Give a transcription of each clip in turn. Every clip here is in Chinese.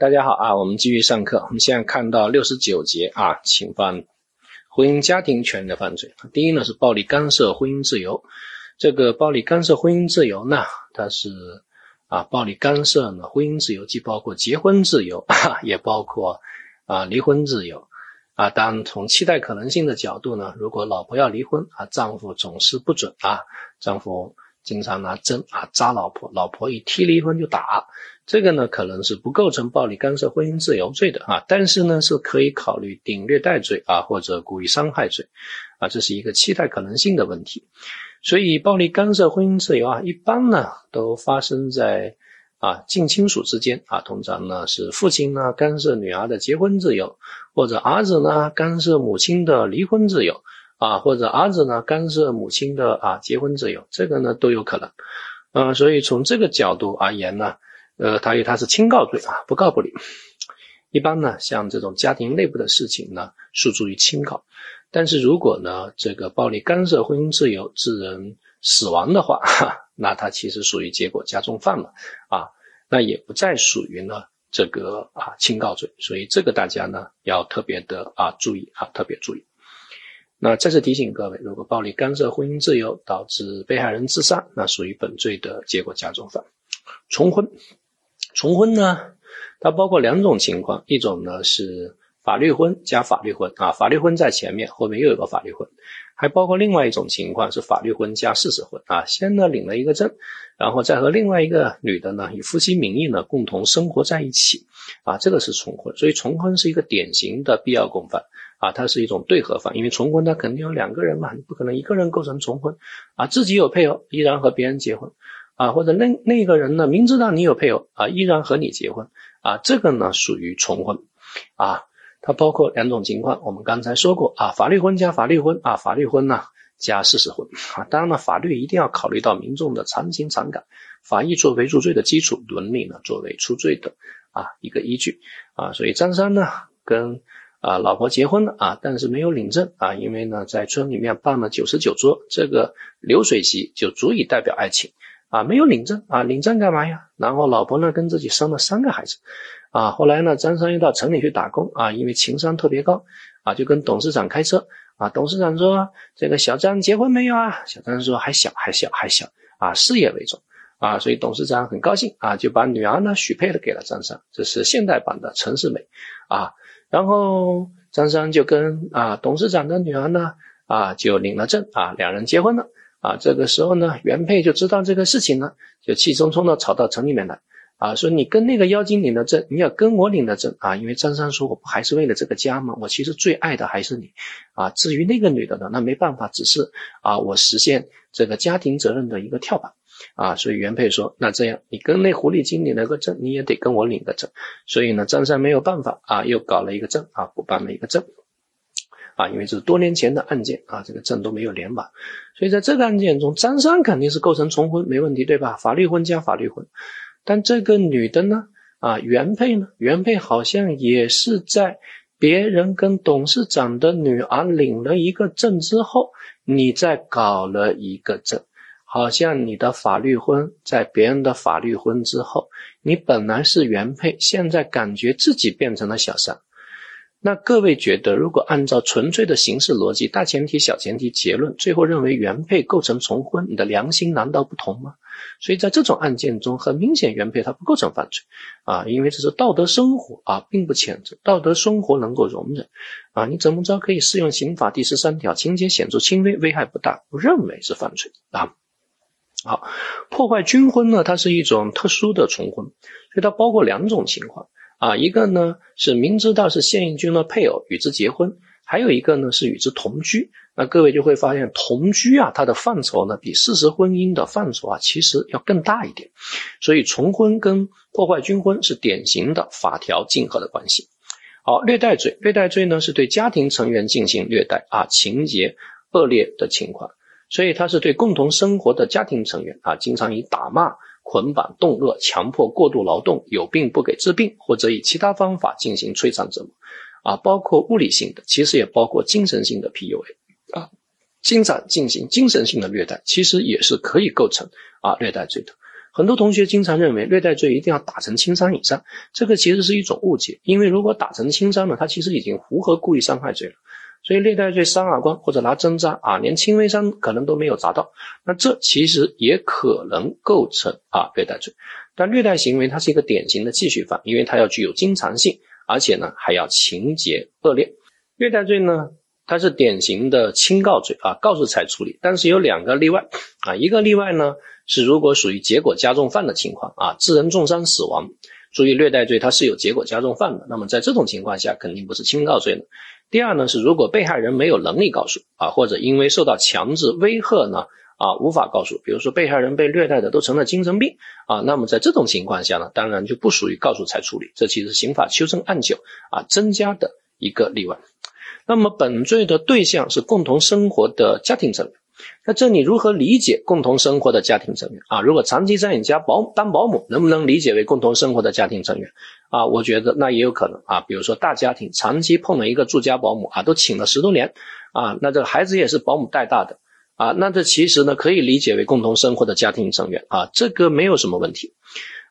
大家好啊，我们继续上课。我们现在看到六十九节啊，侵犯婚姻家庭权利的犯罪。第一呢是暴力干涉婚姻自由。这个暴力干涉婚姻自由呢，它是啊，暴力干涉呢婚姻自由，既包括结婚自由，也包括啊离婚自由啊。当然，从期待可能性的角度呢，如果老婆要离婚啊，丈夫总是不准啊，丈夫。经常拿针啊扎老婆，老婆一提离婚就打，这个呢可能是不构成暴力干涉婚姻自由罪的啊，但是呢是可以考虑顶虐待罪啊或者故意伤害罪啊，这是一个期待可能性的问题。所以暴力干涉婚姻自由啊，一般呢都发生在啊近亲属之间啊，通常呢是父亲呢干涉女儿的结婚自由，或者儿子呢干涉母亲的离婚自由。啊，或者儿子呢干涉母亲的啊结婚自由，这个呢都有可能，呃，所以从这个角度而言呢，呃，他与他是轻告罪啊，不告不理。一般呢，像这种家庭内部的事情呢，诉诸于轻告。但是如果呢，这个暴力干涉婚姻自由致人死亡的话，哈，那他其实属于结果加重犯了啊，那也不再属于呢这个啊轻告罪。所以这个大家呢要特别的啊注意啊，特别注意。那再次提醒各位，如果暴力干涉婚姻自由导致被害人自杀，那属于本罪的结果加重犯。重婚，重婚呢，它包括两种情况，一种呢是法律婚加法律婚啊，法律婚在前面，后面又有个法律婚，还包括另外一种情况是法律婚加事实婚啊，先呢领了一个证，然后再和另外一个女的呢以夫妻名义呢共同生活在一起啊，这个是重婚，所以重婚是一个典型的必要共犯。啊，它是一种对合犯，因为重婚它肯定有两个人嘛，你不可能一个人构成重婚啊，自己有配偶依然和别人结婚啊，或者那那个人呢明知道你有配偶啊，依然和你结婚啊，这个呢属于重婚啊，它包括两种情况，我们刚才说过啊，法律婚加法律婚啊，法律婚呢加事实婚啊，当然了，法律一定要考虑到民众的常情常感，法益作为入罪的基础，伦理呢作为出罪的啊一个依据啊，所以张三呢跟。啊，老婆结婚了啊，但是没有领证啊，因为呢，在村里面办了九十九桌，这个流水席就足以代表爱情啊，没有领证啊，领证干嘛呀？然后老婆呢跟自己生了三个孩子啊，后来呢，张三又到城里去打工啊，因为情商特别高啊，就跟董事长开车啊，董事长说这个小张结婚没有啊？小张说还小，还小，还小啊，事业为重啊，所以董事长很高兴啊，就把女儿呢许配了给了张三，这是现代版的陈世美啊。然后张三就跟啊董事长的女儿呢啊就领了证啊两人结婚了啊这个时候呢原配就知道这个事情了就气冲冲的跑到城里面来啊说你跟那个妖精领的证你要跟我领的证啊因为张三说我不还是为了这个家吗我其实最爱的还是你啊至于那个女的呢那没办法只是啊我实现这个家庭责任的一个跳板。啊，所以原配说，那这样你跟那狐狸精领了个证，你也得跟我领个证。所以呢，张三没有办法啊，又搞了一个证啊，补办了一个证啊，因为这是多年前的案件啊，这个证都没有连满。所以在这个案件中，张三肯定是构成重婚，没问题，对吧？法律婚加法律婚。但这个女的呢，啊，原配呢，原配好像也是在别人跟董事长的女儿领了一个证之后，你再搞了一个证。好像你的法律婚在别人的法律婚之后，你本来是原配，现在感觉自己变成了小三。那各位觉得，如果按照纯粹的形式逻辑，大前提、小前提、结论，最后认为原配构成重婚，你的良心难道不同吗？所以在这种案件中，很明显原配他不构成犯罪啊，因为这是道德生活啊，并不谴责，道德生活能够容忍啊，你怎么着可以适用刑法第十三条，情节显著轻微，危害不大，不认为是犯罪啊。好，破坏军婚呢？它是一种特殊的重婚，所以它包括两种情况啊。一个呢是明知道是现役军的配偶与之结婚，还有一个呢是与之同居。那各位就会发现，同居啊，它的范畴呢比事实婚姻的范畴啊其实要更大一点。所以重婚跟破坏军婚是典型的法条竞合的关系。好，虐待罪，虐待罪呢是对家庭成员进行虐待啊，情节恶劣的情况。所以他是对共同生活的家庭成员啊，经常以打骂、捆绑、冻饿、强迫过度劳动、有病不给治病，或者以其他方法进行摧残折磨啊，包括物理性的，其实也包括精神性的 PUA 啊，经常进行精神性的虐待，其实也是可以构成啊虐待罪的很多同学经常认为虐待罪一定要打成轻伤以上，这个其实是一种误解。因为如果打成轻伤呢，他其实已经符合故意伤害罪了。所以虐待罪扇耳光或者拿针扎啊，连轻微伤可能都没有砸到，那这其实也可能构成啊虐待罪。但虐待行为它是一个典型的继续犯，因为它要具有经常性，而且呢还要情节恶劣。虐待罪呢，它是典型的轻告罪啊，告诉才处理。但是有两个例外啊，一个例外呢是如果属于结果加重犯的情况啊，致人重伤死亡。注意虐待罪它是有结果加重犯的，那么在这种情况下肯定不是轻告罪的。第二呢是如果被害人没有能力告诉啊，或者因为受到强制威吓呢啊无法告诉，比如说被害人被虐待的都成了精神病啊，那么在这种情况下呢，当然就不属于告诉才处理，这其实刑法修正案九啊增加的一个例外。那么本罪的对象是共同生活的家庭成员。那这里如何理解共同生活的家庭成员啊？如果长期在你家保当保姆，能不能理解为共同生活的家庭成员啊？我觉得那也有可能啊。比如说大家庭长期碰了一个住家保姆啊，都请了十多年啊，那这孩子也是保姆带大的啊，那这其实呢可以理解为共同生活的家庭成员啊，这个没有什么问题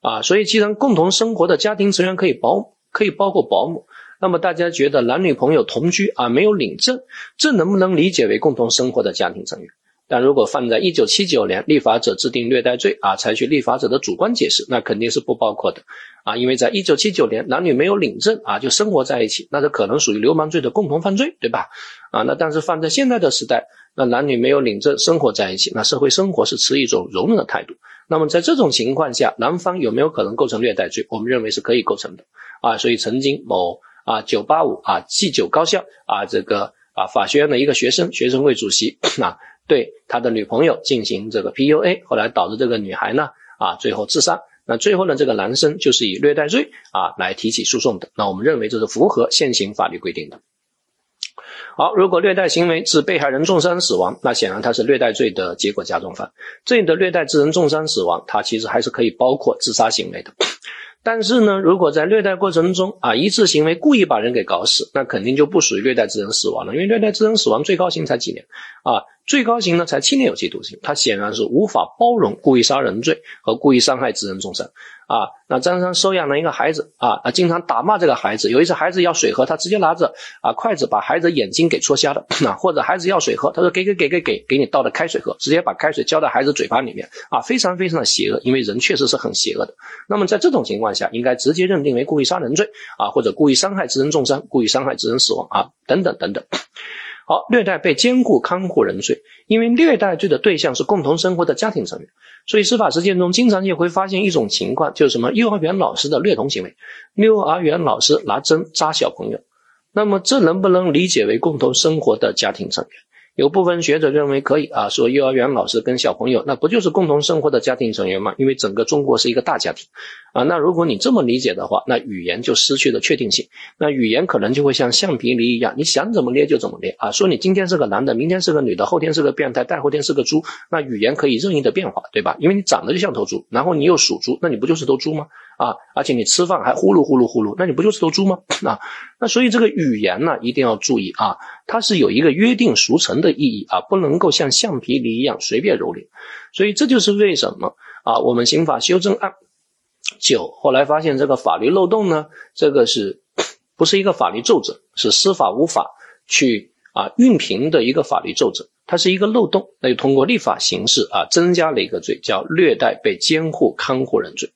啊。所以既然共同生活的家庭成员可以保可以包括保姆。那么大家觉得男女朋友同居啊没有领证，这能不能理解为共同生活的家庭成员？但如果放在一九七九年立法者制定虐待罪啊，采取立法者的主观解释，那肯定是不包括的啊，因为在一九七九年男女没有领证啊就生活在一起，那这可能属于流氓罪的共同犯罪，对吧？啊，那但是放在现在的时代，那男女没有领证生活在一起，那社会生活是持一种容忍的态度。那么在这种情况下，男方有没有可能构成虐待罪？我们认为是可以构成的啊，所以曾经某。啊，九八五啊，G 九高校啊，这个啊法学院的一个学生，学生会主席啊，对他的女朋友进行这个 PUA，后来导致这个女孩呢啊最后自杀。那最后呢，这个男生就是以虐待罪啊来提起诉讼的。那我们认为这是符合现行法律规定的。好，如果虐待行为致被害人重伤死亡，那显然他是虐待罪的结果加重犯。这里的虐待致人重伤死亡，它其实还是可以包括自杀行为的。但是呢，如果在虐待过程中啊，一次行为故意把人给搞死，那肯定就不属于虐待致人死亡了，因为虐待致人死亡最高刑才几年啊？最高刑呢才七年有期徒刑，它显然是无法包容故意杀人罪和故意伤害致人重伤啊。那张三收养了一个孩子啊，啊，经常打骂这个孩子。有一次孩子要水喝，他直接拿着啊筷子把孩子眼睛给戳瞎了 啊。或者孩子要水喝，他说给给给给给给你倒的开水喝，直接把开水浇到孩子嘴巴里面啊，非常非常的邪恶，因为人确实是很邪恶的。那么在这种情况下，应该直接认定为故意杀人罪啊，或者故意伤害致人重伤、故意伤害致人死亡啊，等等等等。好，虐待被监护看护人罪，因为虐待罪的对象是共同生活的家庭成员，所以司法实践中经常也会发现一种情况，就是什么幼儿园老师的虐童行为，幼儿园老师拿针扎小朋友，那么这能不能理解为共同生活的家庭成员？有部分学者认为可以啊，说幼儿园老师跟小朋友那不就是共同生活的家庭成员吗？因为整个中国是一个大家庭啊。那如果你这么理解的话，那语言就失去了确定性。那语言可能就会像橡皮泥一样，你想怎么捏就怎么捏啊。说你今天是个男的，明天是个女的，后天是个变态，大后天是个猪，那语言可以任意的变化，对吧？因为你长得就像头猪，然后你又属猪，那你不就是头猪吗？啊，而且你吃饭还呼噜呼噜呼噜，那你不就是头猪吗？啊，那所以这个语言呢，一定要注意啊，它是有一个约定俗成的意义啊，不能够像橡皮泥一样随便蹂躏。所以这就是为什么啊，我们刑法修正案九后来发现这个法律漏洞呢，这个是不是一个法律奏折，是司法无法去啊熨平的一个法律奏折，它是一个漏洞，那就通过立法形式啊增加了一个罪，叫虐待被监护看护人罪。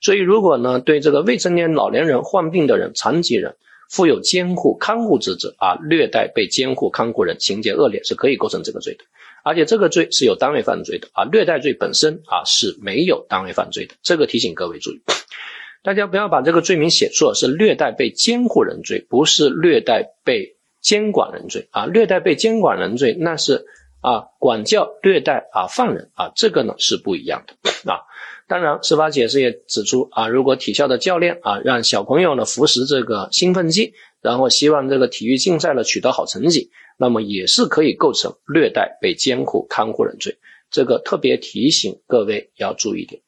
所以，如果呢对这个未成年老年人、患病的人、残疾人负有监护看护职责啊，虐待被监护看护人，情节恶劣，是可以构成这个罪的。而且这个罪是有单位犯罪的啊，虐待罪本身啊是没有单位犯罪的。这个提醒各位注意，大家不要把这个罪名写错，是虐待被监护人罪，不是虐待被监管人罪啊。虐待被监管人罪那是啊管教虐待啊犯人啊，这个呢是不一样的啊。当然，司法解释也指出啊，如果体校的教练啊让小朋友呢服食这个兴奋剂，然后希望这个体育竞赛呢取得好成绩，那么也是可以构成虐待被监护看护人罪。这个特别提醒各位要注意点。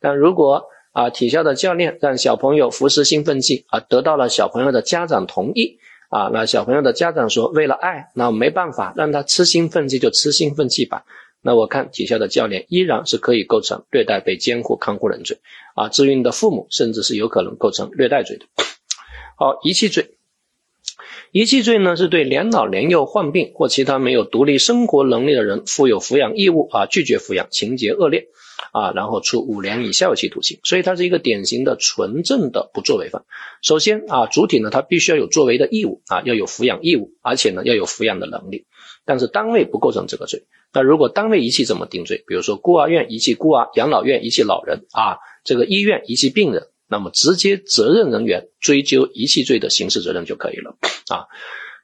但如果啊体校的教练让小朋友服食兴奋剂啊，得到了小朋友的家长同意啊，那小朋友的家长说为了爱，那没办法让他吃兴奋剂就吃兴奋剂吧。那我看体校的教练依然是可以构成虐待被监护看护人罪啊。至于你的父母，甚至是有可能构成虐待罪的。好，遗弃罪。遗弃罪呢，是对年老年幼、患病或其他没有独立生活能力的人负有抚养义务啊，拒绝抚养，情节恶劣啊，然后处五年以下有期徒刑。所以它是一个典型的纯正的不作为犯。首先啊，主体呢，他必须要有作为的义务啊，要有抚养义务，而且呢，要有抚养的能力。但是单位不构成这个罪。那如果单位遗弃怎么定罪？比如说孤儿院遗弃孤儿，养老院遗弃老人啊，这个医院遗弃病人。那么直接责任人员追究遗弃罪的刑事责任就可以了啊。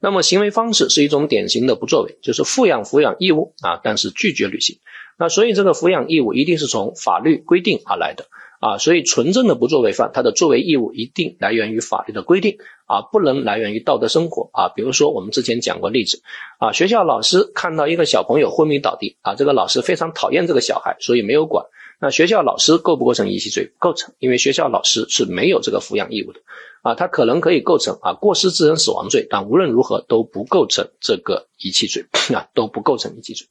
那么行为方式是一种典型的不作为，就是负养抚养义务啊，但是拒绝履行。那所以这个抚养义务一定是从法律规定而来的啊。所以纯正的不作为犯，他的作为义务一定来源于法律的规定啊，不能来源于道德生活啊。比如说我们之前讲过例子啊，学校老师看到一个小朋友昏迷倒地啊，这个老师非常讨厌这个小孩，所以没有管。那学校老师构不构成遗弃罪？构成，因为学校老师是没有这个抚养义务的，啊，他可能可以构成啊过失致人死亡罪，但无论如何都不构成这个遗弃罪，啊，都不构成遗弃罪。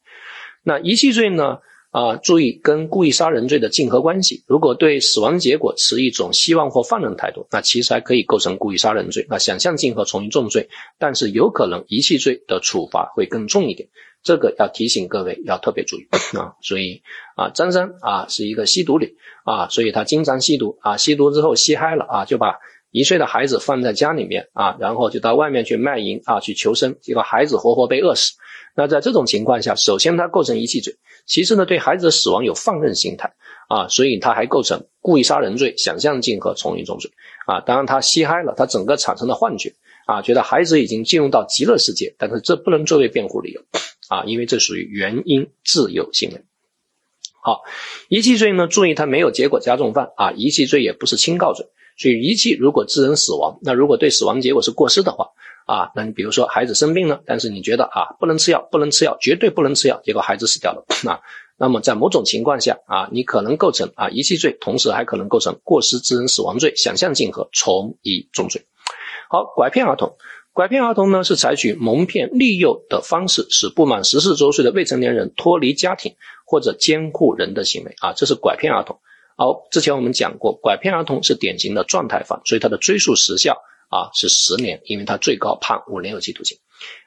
那遗弃罪呢？啊，注意跟故意杀人罪的竞合关系。如果对死亡结果持一种希望或放任态度，那其实还可以构成故意杀人罪。那想象竞合从一重罪，但是有可能遗弃罪的处罚会更重一点。这个要提醒各位要特别注意 啊。所以啊，张三啊是一个吸毒女啊，所以他经常吸毒啊，吸毒之后吸嗨了啊，就把一岁的孩子放在家里面啊，然后就到外面去卖淫啊，去求生，结果孩子活活被饿死。那在这种情况下，首先他构成遗弃罪。其次呢，对孩子的死亡有放任心态啊，所以他还构成故意杀人罪、想象竞合从一重罪啊。当然他吸嗨了，他整个产生了幻觉啊，觉得孩子已经进入到极乐世界，但是这不能作为辩护理由啊，因为这属于原因自由行为。好，遗弃罪呢，注意它没有结果加重犯啊，遗弃罪也不是轻告罪，所以遗弃如果致人死亡，那如果对死亡结果是过失的话。啊，那你比如说孩子生病了，但是你觉得啊不能吃药，不能吃药，绝对不能吃药，结果孩子死掉了啊，那么在某种情况下啊，你可能构成啊遗弃罪，同时还可能构成过失致人死亡罪、想象竞合从一重罪。好，拐骗儿童，拐骗儿童呢是采取蒙骗、利诱的方式，使不满十四周岁的未成年人脱离家庭或者监护人的行为啊，这是拐骗儿童。好，之前我们讲过，拐骗儿童是典型的状态犯，所以它的追诉时效。啊，是十年，因为他最高判五年有期徒刑，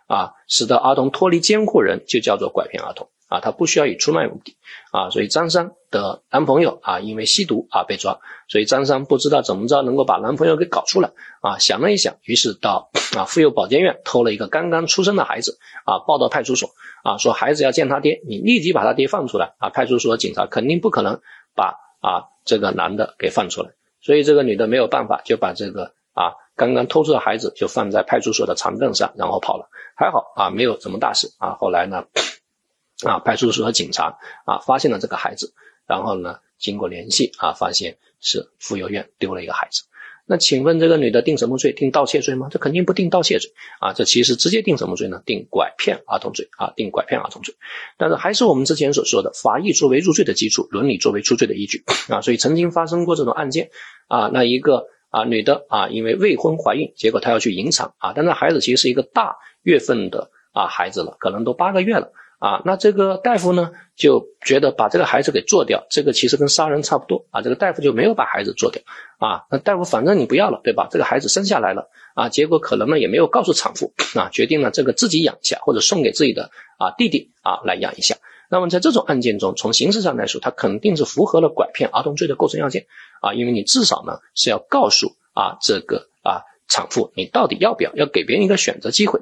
啊，使得儿童脱离监护人就叫做拐骗儿童，啊，他不需要以出卖目的，啊，所以张三的男朋友啊，因为吸毒啊被抓，所以张三不知道怎么着能够把男朋友给搞出来，啊，想了一想，于是到啊妇幼保健院偷了一个刚刚出生的孩子，啊，抱到派出所，啊，说孩子要见他爹，你立即把他爹放出来，啊，派出所警察肯定不可能把啊这个男的给放出来，所以这个女的没有办法，就把这个啊。刚刚偷出的孩子就放在派出所的长凳上，然后跑了，还好啊，没有什么大事啊。后来呢，啊，派出所的警察啊发现了这个孩子，然后呢，经过联系啊，发现是妇幼院丢了一个孩子。那请问这个女的定什么罪？定盗窃罪吗？这肯定不定盗窃罪啊，这其实直接定什么罪呢？定拐骗儿童罪啊，定拐骗儿童罪。但是还是我们之前所说的，法益作为入罪的基础，伦理作为出罪的依据啊。所以曾经发生过这种案件啊，那一个。啊，女的啊，因为未婚怀孕，结果她要去引产啊，但那孩子其实是一个大月份的啊孩子了，可能都八个月了啊。那这个大夫呢就觉得把这个孩子给做掉，这个其实跟杀人差不多啊。这个大夫就没有把孩子做掉啊。那大夫反正你不要了，对吧？这个孩子生下来了啊，结果可能呢也没有告诉产妇啊，决定了这个自己养一下，或者送给自己的啊弟弟啊来养一下。那么在这种案件中，从形式上来说，他肯定是符合了拐骗儿童罪的构成要件啊，因为你至少呢是要告诉啊这个啊产妇，你到底要不要，要给别人一个选择机会。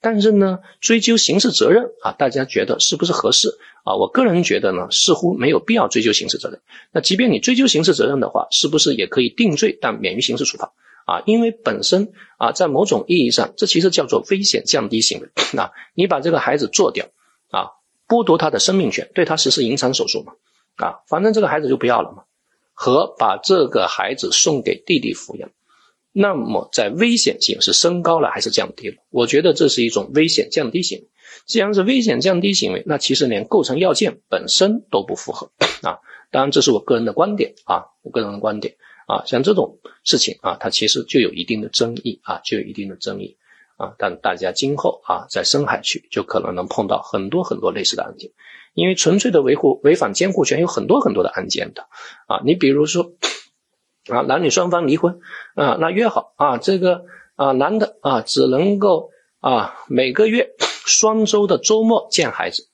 但是呢，追究刑事责任啊，大家觉得是不是合适啊？我个人觉得呢，似乎没有必要追究刑事责任。那即便你追究刑事责任的话，是不是也可以定罪，但免于刑事处罚啊？因为本身啊，在某种意义上，这其实叫做危险降低行为啊，你把这个孩子做掉啊。剥夺他的生命权，对他实施引产手术嘛？啊，反正这个孩子就不要了嘛。和把这个孩子送给弟弟抚养，那么在危险性是升高了还是降低了？我觉得这是一种危险降低行为。既然是危险降低行为，那其实连构成要件本身都不符合 啊。当然，这是我个人的观点啊，我个人的观点啊。像这种事情啊，它其实就有一定的争议啊，就有一定的争议。啊，但大家今后啊在深海区就可能能碰到很多很多类似的案件，因为纯粹的维护违反监护权有很多很多的案件的啊，你比如说啊男女双方离婚啊，那约好啊这个啊男的啊只能够啊每个月双周的周末见孩子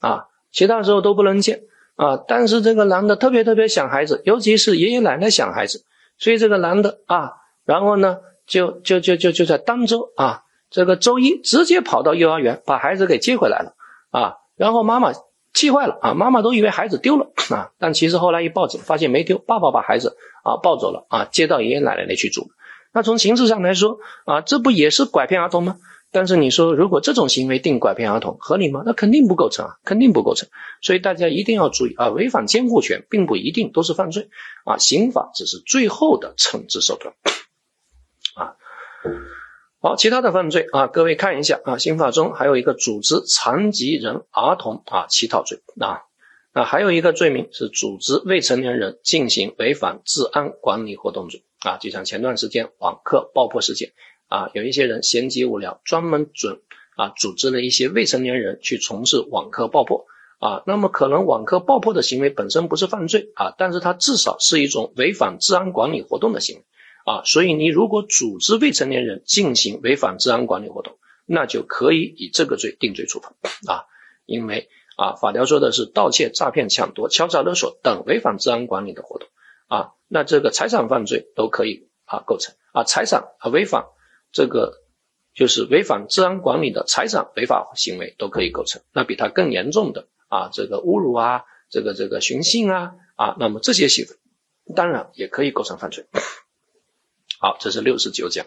啊，其他时候都不能见啊，但是这个男的特别特别想孩子，尤其是爷爷奶奶想孩子，所以这个男的啊，然后呢就就就就就在当周啊。这个周一直接跑到幼儿园把孩子给接回来了啊，然后妈妈气坏了啊，妈妈都以为孩子丢了啊，但其实后来一报警发现没丢，爸爸把孩子啊抱走了啊，接到爷爷奶奶那去住。那从形式上来说啊，这不也是拐骗儿童吗？但是你说如果这种行为定拐骗儿童合理吗？那肯定不构成啊，肯定不构成。所以大家一定要注意啊，违反监护权并不一定都是犯罪啊，刑法只是最后的惩治手段啊。好，其他的犯罪啊，各位看一下啊，刑法中还有一个组织残疾人儿童啊乞讨罪啊，那还有一个罪名是组织未成年人进行违反治安管理活动罪啊，就像前段时间网课爆破事件啊，有一些人闲极无聊，专门准啊组织了一些未成年人去从事网课爆破啊，那么可能网课爆破的行为本身不是犯罪啊，但是它至少是一种违反治安管理活动的行为。啊，所以你如果组织未成年人进行违反治安管理活动，那就可以以这个罪定罪处罚啊，因为啊，法条说的是盗窃、诈骗、抢夺、敲诈勒索等违反治安管理的活动啊，那这个财产犯罪都可以啊构成啊，财产啊违反这个就是违反治安管理的财产违法行为都可以构成，那比它更严重的啊，这个侮辱啊，这个这个寻衅啊啊，那么这些行为当然也可以构成犯罪。好，这是六十九讲。